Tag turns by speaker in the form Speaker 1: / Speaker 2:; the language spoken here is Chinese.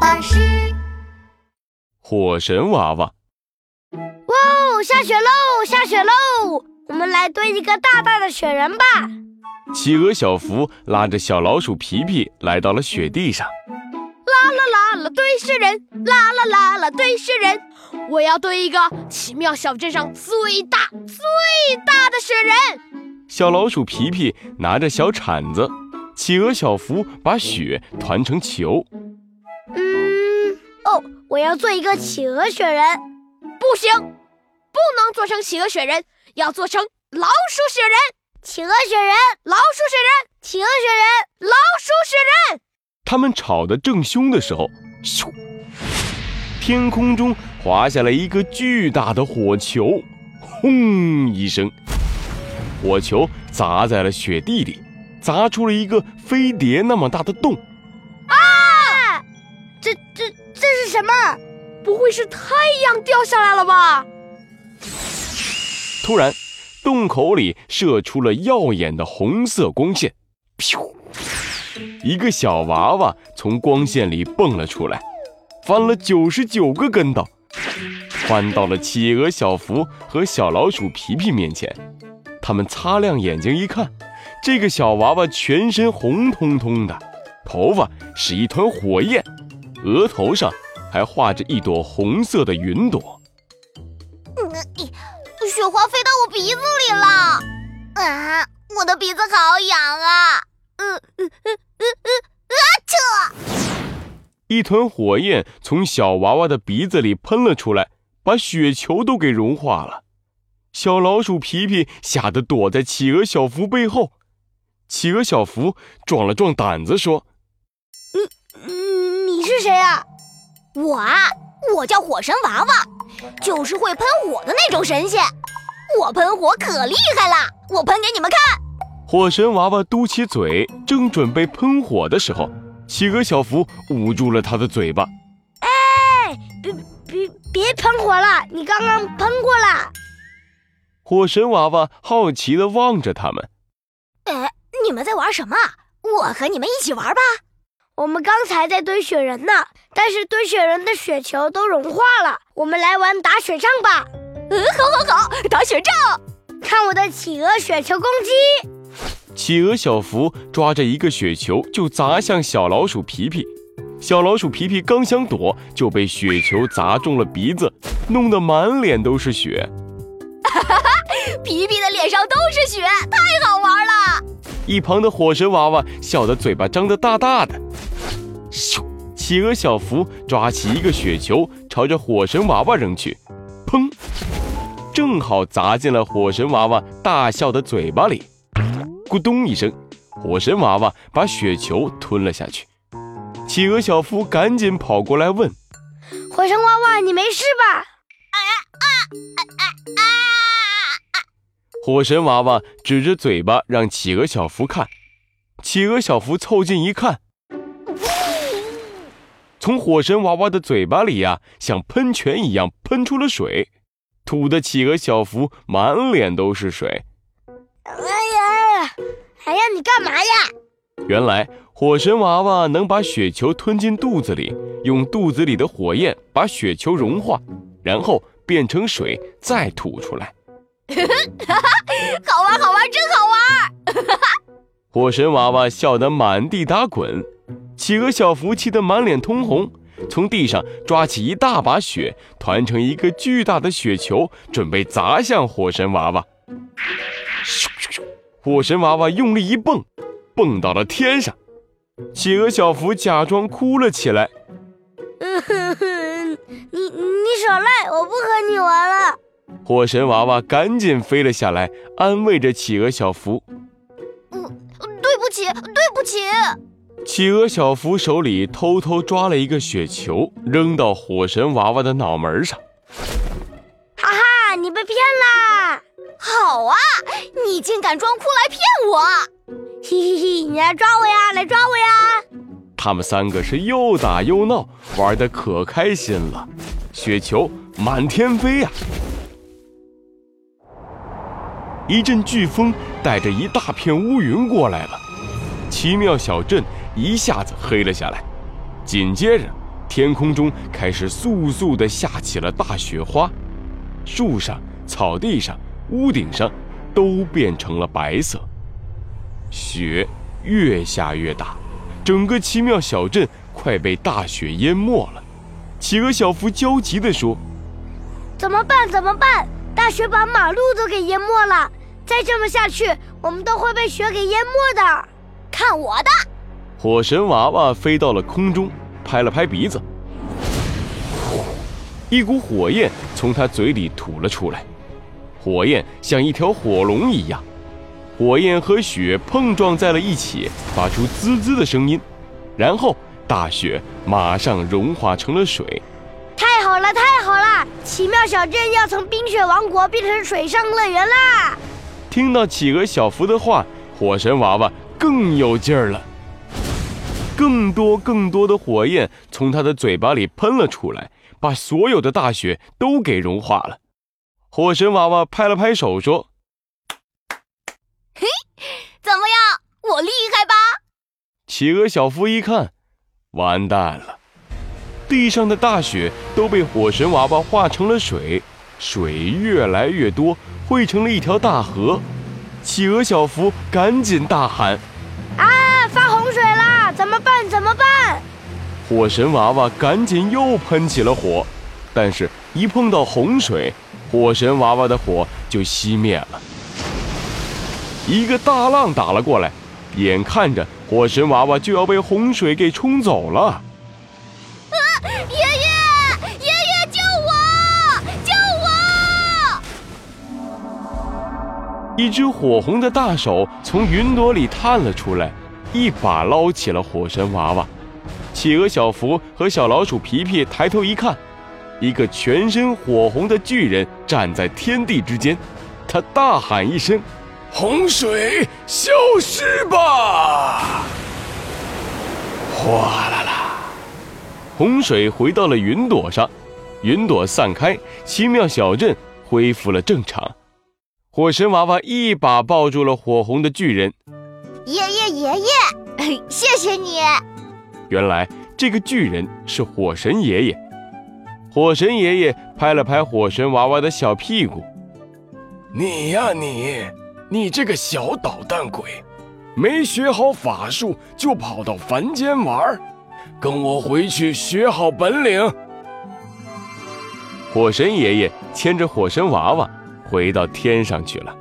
Speaker 1: 宝宝巴士，
Speaker 2: 火神娃娃。
Speaker 3: 哇哦，下雪喽，下雪喽！我们来堆一个大大的雪人吧。
Speaker 2: 企鹅小福拉着小老鼠皮皮来到了雪地上。
Speaker 4: 啦啦啦啦，堆雪人！啦啦啦啦，堆雪人！我要堆一个奇妙小镇上最大最大的雪人。
Speaker 2: 小老鼠皮皮拿着小铲子，企鹅小福把雪团成球。
Speaker 3: 我要做一个企鹅雪人。
Speaker 4: 不行，不能做成企鹅雪人，要做成老鼠雪人。
Speaker 3: 企鹅雪人，
Speaker 4: 老鼠雪人，
Speaker 3: 企鹅雪人，
Speaker 4: 老鼠雪人。
Speaker 2: 他们吵得正凶的时候，咻！天空中滑下来一个巨大的火球，轰一声，火球砸在了雪地里，砸出了一个飞碟那么大的洞。
Speaker 3: 啊！这这这是什么？
Speaker 4: 不会是太阳掉下来了吧？
Speaker 2: 突然，洞口里射出了耀眼的红色光线，咻！一个小娃娃从光线里蹦了出来，翻了九十九个跟头，翻到了企鹅小福和小老鼠皮皮面前。他们擦亮眼睛一看，这个小娃娃全身红彤彤的，头发是一团火焰，额头上还画着一朵红色的云朵。
Speaker 1: 雪花飞到我鼻子里了，啊，我的鼻子好痒啊！呃呃呃呃呃，啊扯！
Speaker 2: 一团火焰从小娃娃的鼻子里喷了出来，把雪球都给融化了。小老鼠皮皮吓得躲在企鹅小福背后。企鹅小福壮了壮胆子说：“
Speaker 3: 你你是谁啊？
Speaker 1: 我啊，我叫火神娃娃，就是会喷火的那种神仙。我喷火可厉害了，我喷给你们看。”
Speaker 2: 火神娃娃嘟起嘴，正准备喷火的时候，企鹅小福捂住了他的嘴巴。
Speaker 3: “哎，别别别喷火了，你刚刚喷过了。”
Speaker 2: 火神娃娃好奇地望着他们。
Speaker 1: “哎，你们在玩什么？我和你们一起玩吧。”“
Speaker 3: 我们刚才在堆雪人呢，但是堆雪人的雪球都融化了。我们来玩打雪仗吧。”“
Speaker 1: 嗯，好，好，好，打雪仗！
Speaker 3: 看我的企鹅雪球攻击！”
Speaker 2: 企鹅小福抓着一个雪球就砸向小老鼠皮皮，小老鼠皮皮刚想躲，就被雪球砸中了鼻子，弄得满脸都是雪。
Speaker 1: 哈哈哈！皮皮的脸上都是雪，太好玩了！
Speaker 2: 一旁的火神娃娃笑得嘴巴张得大大的。咻！企鹅小福抓起一个雪球，朝着火神娃娃扔去，砰！正好砸进了火神娃娃大笑的嘴巴里。咕咚一声，火神娃娃把雪球吞了下去。企鹅小福赶紧跑过来问：“
Speaker 3: 火神娃娃，你没事吧？”啊啊啊啊
Speaker 2: 啊！火神娃娃指着嘴巴让企鹅小福看。企鹅小福凑近一看，从火神娃娃的嘴巴里呀，像喷泉一样喷出了水，吐的企鹅小福满脸都是水。
Speaker 3: 哎呀，哎呀你干嘛呀？
Speaker 2: 原来火神娃娃能把雪球吞进肚子里，用肚子里的火焰把雪球融化，然后变成水再吐出来。
Speaker 1: 好玩，好玩，真好玩！
Speaker 2: 火神娃娃笑得满地打滚，企鹅小福气得满脸通红，从地上抓起一大把雪，团成一个巨大的雪球，准备砸向火神娃娃。咻咻咻！火神娃娃用力一蹦，蹦到了天上。企鹅小福假装哭了起来。
Speaker 3: 嗯哼哼，你你少赖，我不和你玩了。
Speaker 2: 火神娃娃赶紧飞了下来，安慰着企鹅小福。
Speaker 1: 嗯，对不起，对不起。
Speaker 2: 企鹅小福手里偷偷抓了一个雪球，扔到火神娃娃的脑门上。
Speaker 3: 哈哈，你被骗啦！
Speaker 1: 好啊，你竟敢装哭来骗我！
Speaker 3: 嘿嘿嘿，你来抓我呀，来抓我呀！
Speaker 2: 他们三个是又打又闹，玩的可开心了，雪球满天飞呀！一阵飓风带着一大片乌云过来了，奇妙小镇一下子黑了下来，紧接着，天空中开始簌簌地下起了大雪花，树上、草地上、屋顶上都变成了白色。雪越下越大，整个奇妙小镇快被大雪淹没了。企鹅小福焦急地说：“
Speaker 3: 怎么办？怎么办？大雪把马路都给淹没了！再这么下去，我们都会被雪给淹没的！
Speaker 1: 看我的！”
Speaker 2: 火神娃娃飞到了空中，拍了拍鼻子，一股火焰从他嘴里吐了出来，火焰像一条火龙一样，火焰和雪碰撞在了一起，发出滋滋的声音，然后。大雪马上融化成了水，
Speaker 3: 太好了，太好了！奇妙小镇要从冰雪王国变成水上乐园啦！
Speaker 2: 听到企鹅小福的话，火神娃娃更有劲儿了。更多更多的火焰从他的嘴巴里喷了出来，把所有的大雪都给融化了。火神娃娃拍了拍手说：“
Speaker 1: 嘿，怎么样？我厉害吧？”
Speaker 2: 企鹅小福一看。完蛋了！地上的大雪都被火神娃娃化成了水，水越来越多，汇成了一条大河。企鹅小福赶紧大喊：“
Speaker 3: 啊，发洪水啦！怎么办？怎么办？”
Speaker 2: 火神娃娃赶紧又喷起了火，但是，一碰到洪水，火神娃娃的火就熄灭了。一个大浪打了过来。眼看着火神娃娃就要被洪水给冲走了，啊！
Speaker 1: 爷爷，爷爷救我，救
Speaker 2: 我！一只火红的大手从云朵里探了出来，一把捞起了火神娃娃。企鹅小福和小老鼠皮皮抬头一看，一个全身火红的巨人站在天地之间，他大喊一声。洪水消失吧！哗啦啦，洪水回到了云朵上，云朵散开，奇妙小镇恢复了正常。火神娃娃一把抱住了火红的巨人。
Speaker 1: 爷爷爷爷，谢谢你。
Speaker 2: 原来这个巨人是火神爷爷。火神爷爷拍了拍火神娃娃的小屁股：“
Speaker 5: 你呀，你。”你这个小捣蛋鬼，没学好法术就跑到凡间玩跟我回去学好本领。
Speaker 2: 火神爷爷牵着火神娃娃回到天上去了。